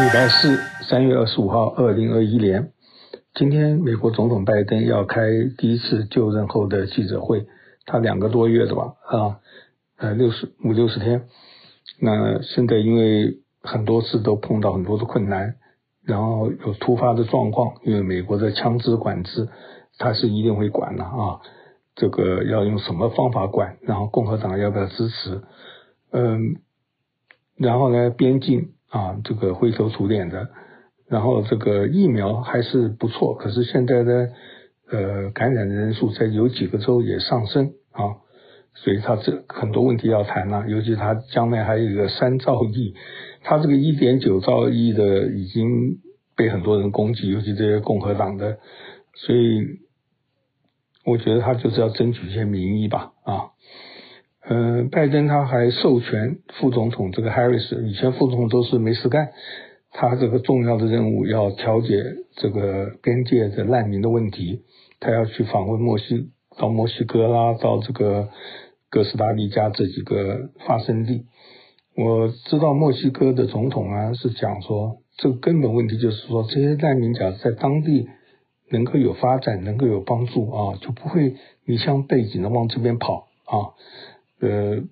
礼拜四，三月二十五号，二零二一年，今天美国总统拜登要开第一次就任后的记者会，他两个多月的吧，啊，呃，六十五六十天，那现在因为很多次都碰到很多的困难，然后有突发的状况，因为美国的枪支管制，他是一定会管的啊，这个要用什么方法管，然后共和党要不要支持，嗯，然后呢，边境。啊，这个灰头土脸的，然后这个疫苗还是不错，可是现在呢，呃，感染的人数在有几个州也上升啊，所以他这很多问题要谈了，尤其他将来还有一个三兆亿，他这个一点九兆亿的已经被很多人攻击，尤其这些共和党的，所以我觉得他就是要争取一些民意吧，啊。嗯、拜登他还授权副总统这个 Harris，以前副总统都是没事干，他这个重要的任务要调解这个边界的难民的问题，他要去访问墨西到墨西哥啦，到这个哥斯达黎加这几个发生地。我知道墨西哥的总统啊是讲说，这个根本问题就是说，这些难民假如在当地能够有发展，能够有帮助啊，就不会你像背景的往这边跑啊。呃，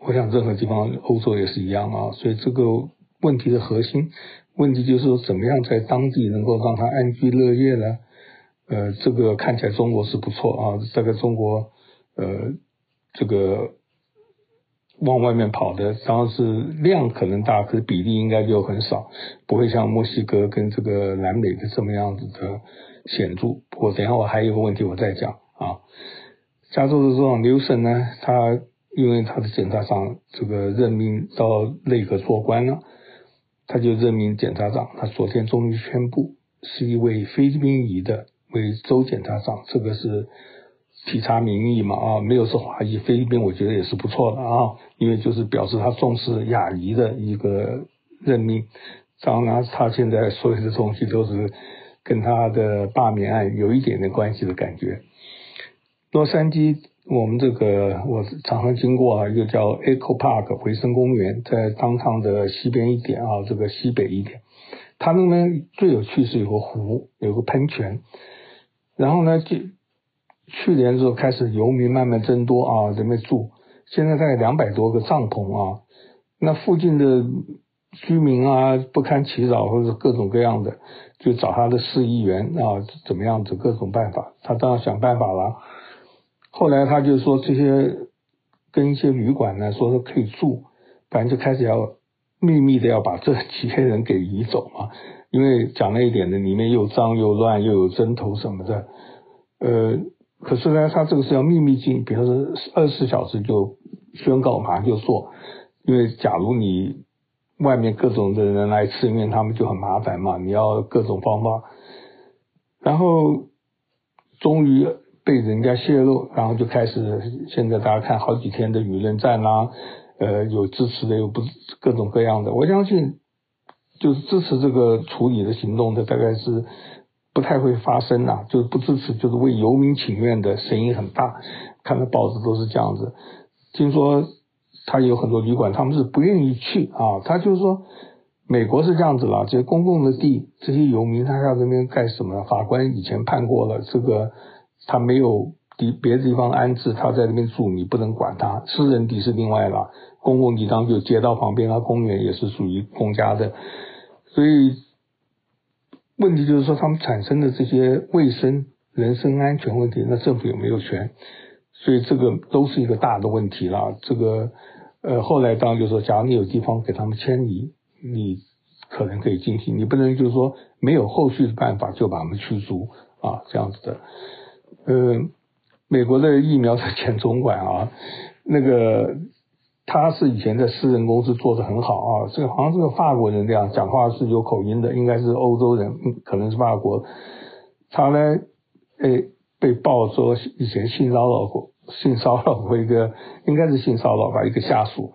我想任何地方，欧洲也是一样啊。所以这个问题的核心问题就是说，怎么样在当地能够让他安居乐业呢？呃，这个看起来中国是不错啊，这个中国呃，这个往外面跑的，当然是量可能大，可是比例应该就很少，不会像墨西哥跟这个南美的这么样子的显著。不过等下我还有个问题我再讲啊。加州的总统纽森呢，他。因为他的检察长这个任命到内阁做官了，他就任命检察长。他昨天终于宣布，是一位菲律宾裔的为州检察长。这个是体察民意嘛啊，没有是华裔，菲律宾我觉得也是不错的啊，因为就是表示他重视亚裔的一个任命。当然，他现在所有的东西都是跟他的罢免案有一点点关系的感觉。洛杉矶。我们这个我常常经过啊，一个叫 Echo Park 回声公园，在当趟的西边一点啊，这个西北一点。它那边最有趣是有个湖，有个喷泉。然后呢，就去年之后开始游民慢慢增多啊，在那住。现在大概两百多个帐篷啊，那附近的居民啊不堪其扰，或者各种各样的，就找他的市议员啊，怎么样子各种办法，他当然想办法了。后来他就说这些跟一些旅馆呢说是可以住，反正就开始要秘密的要把这几些人给移走嘛，因为讲了一点的里面又脏又乱又有针头什么的，呃，可是呢他这个是要秘密进，比如说二十四小时就宣告马上就做，因为假如你外面各种的人来吃面，他们就很麻烦嘛，你要各种方法，然后终于。被人家泄露，然后就开始，现在大家看好几天的舆论战啦，呃，有支持的，有不各种各样的。我相信，就是支持这个处理的行动的，大概是不太会发生啦。就是不支持，就是为游民请愿的声音很大。看到报纸都是这样子。听说他有很多旅馆，他们是不愿意去啊。他就是说，美国是这样子啦，这些公共的地，这些游民他要在那边干什么？法官以前判过了这个。他没有地别的地方安置，他在那边住，你不能管他。私人地是另外了，公共地当就街道旁边啊，公园也是属于公家的。所以问题就是说，他们产生的这些卫生、人身安全问题，那政府有没有权？所以这个都是一个大的问题了。这个呃，后来当然就是说，假如你有地方给他们迁移，你可能可以进行，你不能就是说没有后续的办法就把他们驱逐啊，这样子的。呃，美国的疫苗的前总管啊，那个他是以前在私人公司做得很好啊，这个好像是个法国人这样，讲话是有口音的，应该是欧洲人，可能是法国。他呢，诶，被曝说以前性骚扰过，性骚扰过一个，应该是性骚扰吧，一个下属。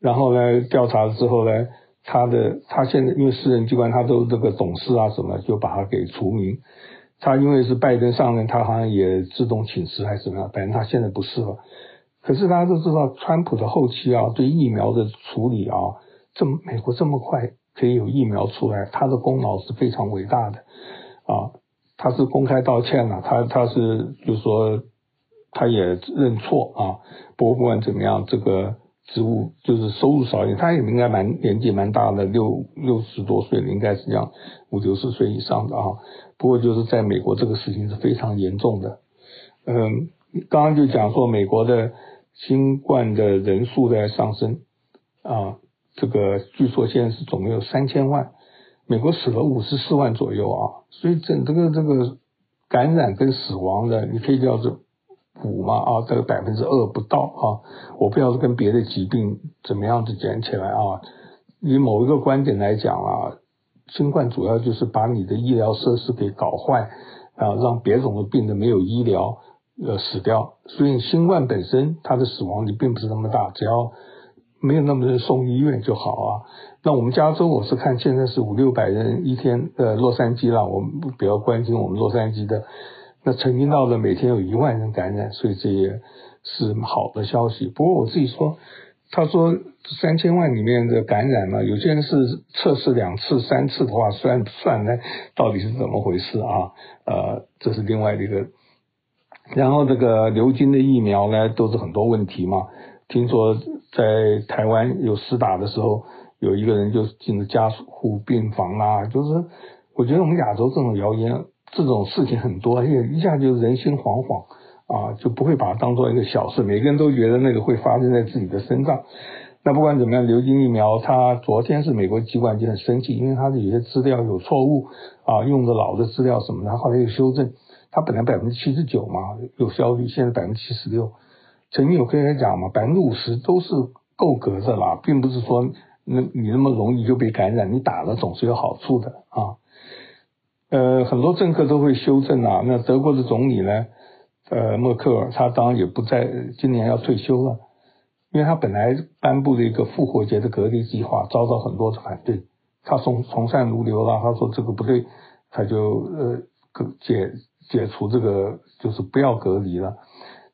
然后呢，调查了之后呢，他的他现在因为私人机关，他都这个董事啊什么，就把他给除名。他因为是拜登上任，他好像也自动请辞还是怎么样？反正他现在不是了。可是大家都知道，川普的后期啊，对疫苗的处理啊，这么美国这么快，可以有疫苗出来，他的功劳是非常伟大的啊。他是公开道歉了，他他是就说他也认错啊。不过不管怎么样，这个职务就是收入少一点，他也应该蛮年纪蛮大的，六六十多岁了，应该是这样五六十岁以上的啊。不过就是在美国这个事情是非常严重的。嗯，刚刚就讲说美国的新冠的人数在上升啊。这个据说现在是总共有三千万，美国死了五十四万左右啊，所以整这个这个感染跟死亡的，你可以叫做五嘛啊，这个百分之二不到啊，我不知道是跟别的疾病怎么样子减起来啊。以某一个观点来讲啊，新冠主要就是把你的医疗设施给搞坏啊，让别种的病人没有医疗呃死掉，所以新冠本身它的死亡率并不是那么大，只要。没有那么多人送医院就好啊。那我们加州，我是看现在是五六百人一天。呃，洛杉矶啦，我们比较关心我们洛杉矶的。那曾经到了每天有一万人感染，所以这也是好的消息。不过我自己说，他说三千万里面的感染嘛，有些人是测试两次、三次的话，算算呢？到底是怎么回事啊？呃，这是另外的一个。然后这个流经的疫苗呢，都是很多问题嘛。听说在台湾有施打的时候，有一个人就进了加护病房啦。就是我觉得我们亚洲这种谣言，这种事情很多，而且一下就人心惶惶啊，就不会把它当做一个小事。每个人都觉得那个会发生在自己的身上。那不管怎么样，流行疫苗，它昨天是美国机关就很生气，因为它的有些资料有错误啊，用的老的资料什么的，后来又修正。它本来百分之七十九嘛有效率，现在百分之七十六。曾经有科学家讲嘛，百分之五十都是够格的啦，并不是说那你那么容易就被感染，你打了总是有好处的啊。呃，很多政客都会修正啊。那德国的总理呢，呃，默克尔，他当然也不在，今年要退休了，因为他本来颁布了一个复活节的隔离计划，遭到很多的反对。他从从善如流了，他说这个不对，他就呃解解除这个，就是不要隔离了。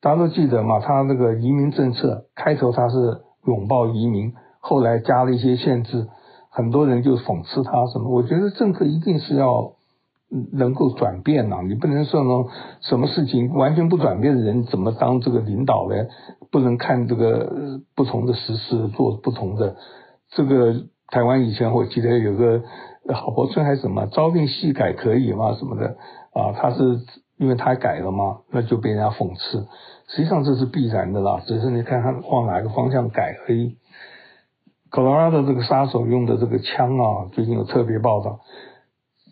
大家都记得嘛，他那个移民政策开头他是拥抱移民，后来加了一些限制，很多人就讽刺他什么。我觉得政客一定是要能够转变呐，你不能说呢什么事情完全不转变的人怎么当这个领导呢？不能看这个不同的时事做不同的。这个台湾以前我记得有个郝柏村还是什么朝令夕改可以吗？什么的啊，他是因为他改了嘛，那就被人家讽刺。实际上这是必然的啦，只是你看他往哪个方向改而已。科罗拉多这个杀手用的这个枪啊，最近有特别报道，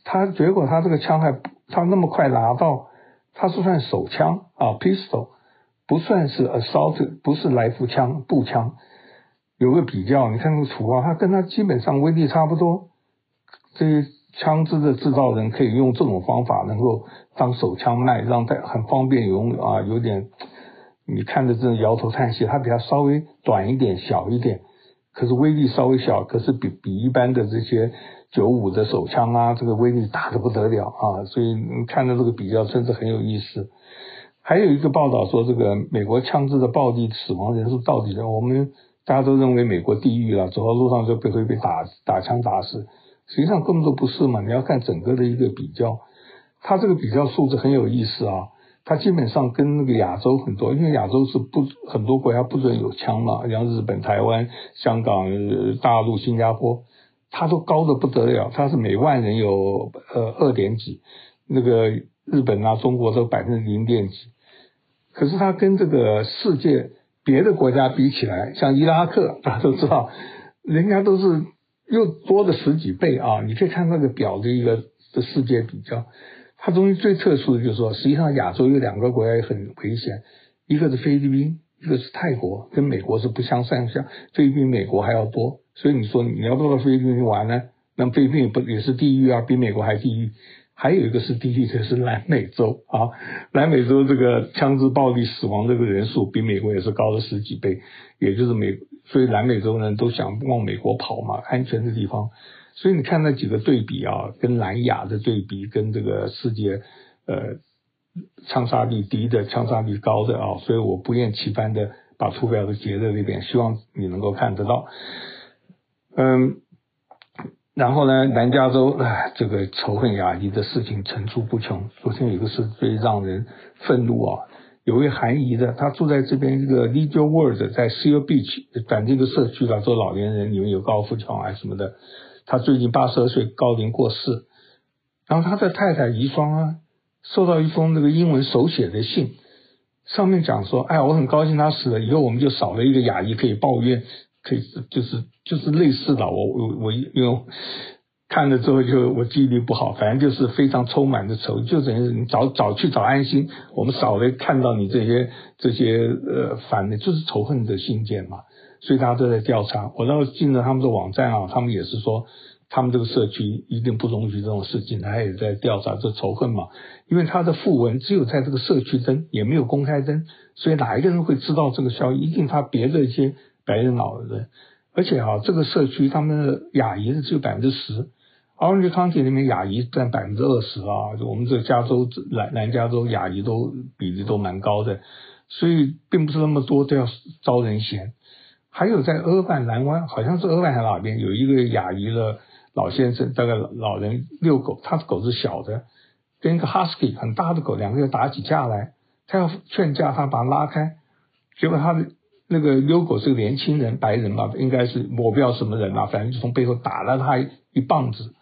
他结果他这个枪还他那么快拿到，他是算手枪啊，pistol，不算是 assault，不是来福枪步枪。有个比较，你看那个图啊，他跟他基本上威力差不多。这些枪支的制造人可以用这种方法能够当手枪卖，让他很方便用啊，有点。你看着这摇头叹息，它比它稍微短一点、小一点，可是威力稍微小，可是比比一般的这些九五的手枪啊，这个威力大得不得了啊！所以你看到这个比较，真是很有意思。还有一个报道说，这个美国枪支的暴力死亡人数到底呢？我们大家都认为美国地狱了，走到路上就被会被打打枪打死，实际上根本都不是嘛！你要看整个的一个比较，它这个比较数字很有意思啊。它基本上跟那个亚洲很多，因为亚洲是不很多国家不准有枪嘛，像日本、台湾、香港、大陆、新加坡，它都高得不得了，它是每万人有呃二点几，那个日本啊、中国都百分之零点几，可是它跟这个世界别的国家比起来，像伊拉克，大家都知道，人家都是又多了十几倍啊，你可以看那个表的一个的世界比较。它中间最特殊的就是说，实际上亚洲有两个国家也很危险，一个是菲律宾，一个是泰国，跟美国是不相上下，菲律宾美国还要多。所以你说你要不到菲律宾去玩呢，那菲律宾也不也是地狱啊，比美国还地狱。还有一个是地狱，就是南美洲啊，南美洲这个枪支暴力死亡这个人数比美国也是高了十几倍，也就是美，所以南美洲人都想往美国跑嘛，安全的地方。所以你看那几个对比啊，跟南亚的对比，跟这个世界呃枪杀率低的、枪杀率高的啊，所以我不厌其烦的把图表都截在那边，希望你能够看得到。嗯，然后呢，南加州啊，这个仇恨亚裔的事情层出不穷。昨天有个事最让人愤怒啊，有位韩裔的，他住在这边一个 Leisure World，在 Seal Beach，反正一个社区啦，做老年人，里面有高尔夫球啊什么的。他最近八十二岁高龄过世，然后他的太太遗孀啊，收到一封那个英文手写的信，上面讲说，哎，我很高兴他死了，以后我们就少了一个亚裔可以抱怨。可以就是就是类似的，我我我因为看了之后就我记忆力不好，反正就是非常充满的仇，就等于你早早去找安心，我们少了看到你这些这些呃反的，就是仇恨的信件嘛，所以大家都在调查。我到进了他们的网站啊，他们也是说他们这个社区一定不容许这种事情，他也在调查这仇恨嘛，因为他的訃闻只有在这个社区登，也没有公开登，所以哪一个人会知道这个消息？一定他别的一些。白人老人，而且啊，这个社区他们的亚裔只有百分之十，Orange County 里面亚裔占百分之二十啊，就我们这加州南南加州亚裔都比例都蛮高的，所以并不是那么多都要招人嫌。还有在俄亥南湾，好像是俄亥还哪边有一个亚裔的老先生，大概老人遛狗，他的狗是小的，跟一个 Husky 很大的狗，两个人打起架来，他要劝架，他把他拉开，结果他的。那个遛狗是个年轻人，白人吧，应该是我不知道什么人啊，反正就从背后打了他一棒子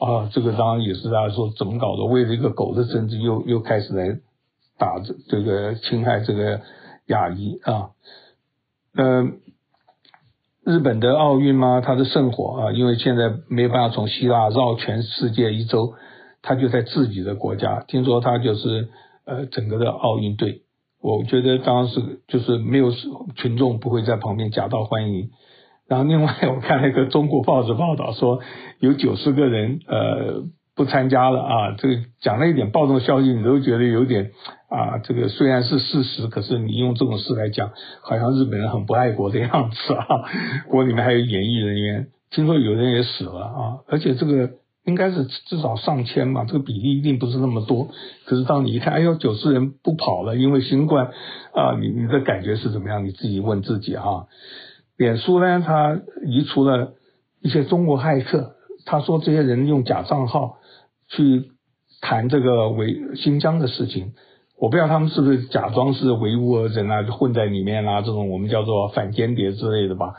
啊，这个当然也是大家说怎么搞的，为了一个狗的政治又又开始来打这这个侵害这个亚裔啊，呃，日本的奥运嘛，它的圣火啊，因为现在没办法从希腊绕全世界一周，他就在自己的国家，听说他就是呃整个的奥运队。我觉得当时就是没有群众不会在旁边夹道欢迎，然后另外我看那个中国报纸报道说有九十个人呃不参加了啊，这个讲了一点暴动消息，你都觉得有点啊，这个虽然是事实，可是你用这种事来讲，好像日本人很不爱国的样子啊。国里面还有演艺人员，听说有人也死了啊，而且这个。应该是至少上千吧，这个比例一定不是那么多。可是当你一看，哎呦，九十人不跑了，因为新冠啊，你你的感觉是怎么样？你自己问自己哈。脸书呢，他移除了一些中国骇客，他说这些人用假账号去谈这个维新疆的事情，我不知道他们是不是假装是维吾尔人啊，混在里面啊，这种我们叫做反间谍之类的吧。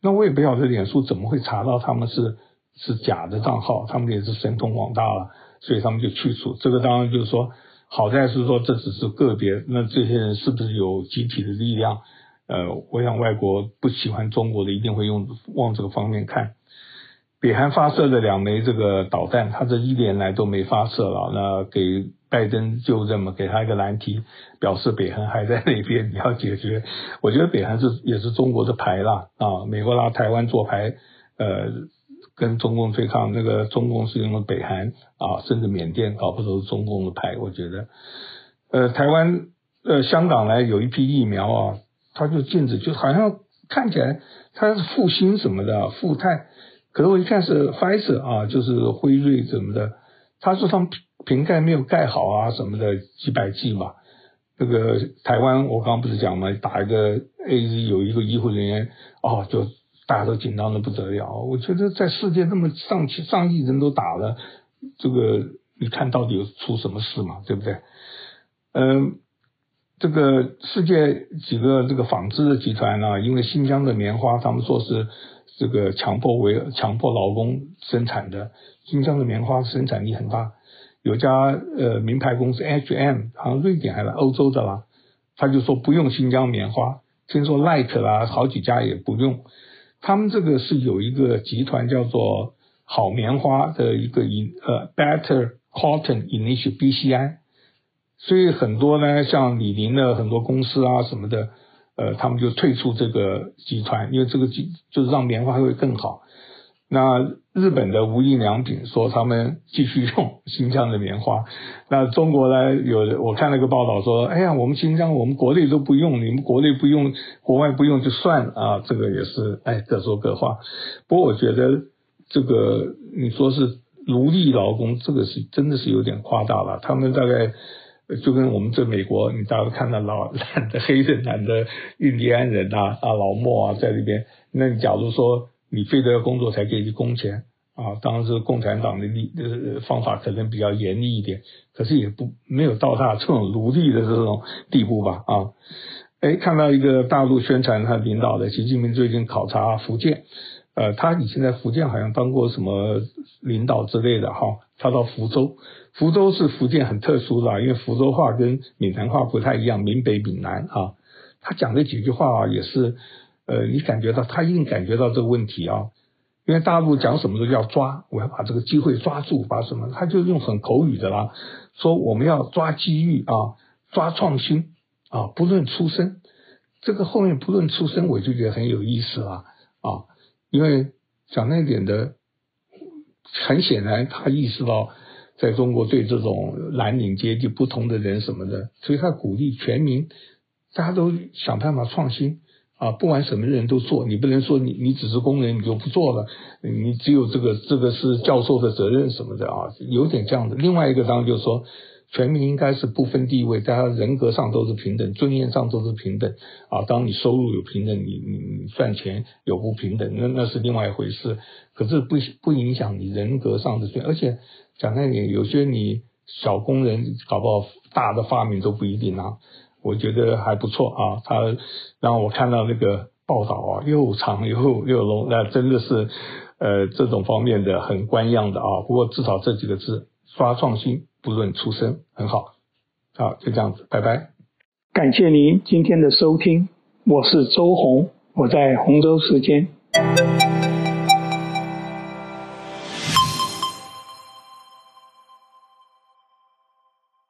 那我也不晓得脸书怎么会查到他们是。是假的账号，他们也是神通广大了，所以他们就去除。这个当然就是说，好在是说这只是个别，那这些人是不是有集体的力量？呃，我想外国不喜欢中国的一定会用往这个方面看。北韩发射了两枚这个导弹，他这一年来都没发射了，那给拜登就这么给他一个难题，表示北韩还在那边，你要解决。我觉得北韩是也是中国的牌啦啊，美国拿台湾做牌，呃。跟中共对抗，那个中共是用的北韩啊，甚至缅甸搞不都是中共的牌？我觉得，呃，台湾呃香港呢有一批疫苗啊，它就禁止，就好像看起来它是复兴什么的，复泰，可是我一看是 Pfizer 啊，就是辉瑞什么的，他说他们瓶盖没有盖好啊什么的，几百剂嘛。那个台湾我刚刚不是讲嘛，打一个 AZ 有一个医护人员哦就。大家都紧张的不得了，我觉得在世界那么上千上亿人都打了，这个你看到底有出什么事嘛？对不对？嗯，这个世界几个这个纺织的集团、啊，因为新疆的棉花，他们说是这个强迫为强迫劳工生产的，新疆的棉花生产力很大，有家呃名牌公司 H&M，好像瑞典还是欧洲的啦，他就说不用新疆棉花，听说 Like 啦好几家也不用。他们这个是有一个集团叫做好棉花的一个引呃 Better Cotton Initiative BCI，所以很多呢像李宁的很多公司啊什么的，呃他们就退出这个集团，因为这个集就是让棉花会更好。那日本的无印良品说他们继续用新疆的棉花，那中国呢有我看了个报道说，哎呀，我们新疆我们国内都不用，你们国内不用，国外不用就算了啊，这个也是哎各说各话。不过我觉得这个你说是奴隶劳工，这个是真的是有点夸大了。他们大概就跟我们这美国，你大家看到老 懒的黑人、懒的印第安人啊啊老莫啊在那边，那你假如说。你非得要工作才给你工钱啊，当然是共产党的力呃方法可能比较严厉一点，可是也不没有到达这种奴隶的这种地步吧啊。哎，看到一个大陆宣传他领导的习近平最近考察福建，呃，他以前在福建好像当过什么领导之类的哈，他到福州，福州是福建很特殊的，因为福州话跟闽南话不太一样，闽北闽南啊，他讲的几句话啊也是，呃，你感觉到他一定感觉到这个问题啊。因为大陆讲什么都要抓，我要把这个机会抓住，把什么，他就用很口语的啦，说我们要抓机遇啊，抓创新啊，不论出身，这个后面不论出身，我就觉得很有意思啦啊，因为讲那点的，很显然他意识到在中国对这种蓝领阶级不同的人什么的，所以他鼓励全民，大家都想办法创新。啊，不管什么人都做，你不能说你你只是工人你就不做了，你只有这个这个是教授的责任什么的啊，有点这样的。另外一个当然就是说，全民应该是不分地位，大家人格上都是平等，尊严上都是平等啊。当你收入有平等，你你你赚钱有不平等，那那是另外一回事。可是不不影响你人格上的尊，而且讲那点，有些你小工人搞不好大的发明都不一定啊。我觉得还不错啊，他让我看到那个报道啊，又长又又龙，那真的是呃这种方面的很官样的啊。不过至少这几个字，刷创新，不论出身，很好。好，就这样子，拜拜。感谢您今天的收听，我是周红，我在洪州时间。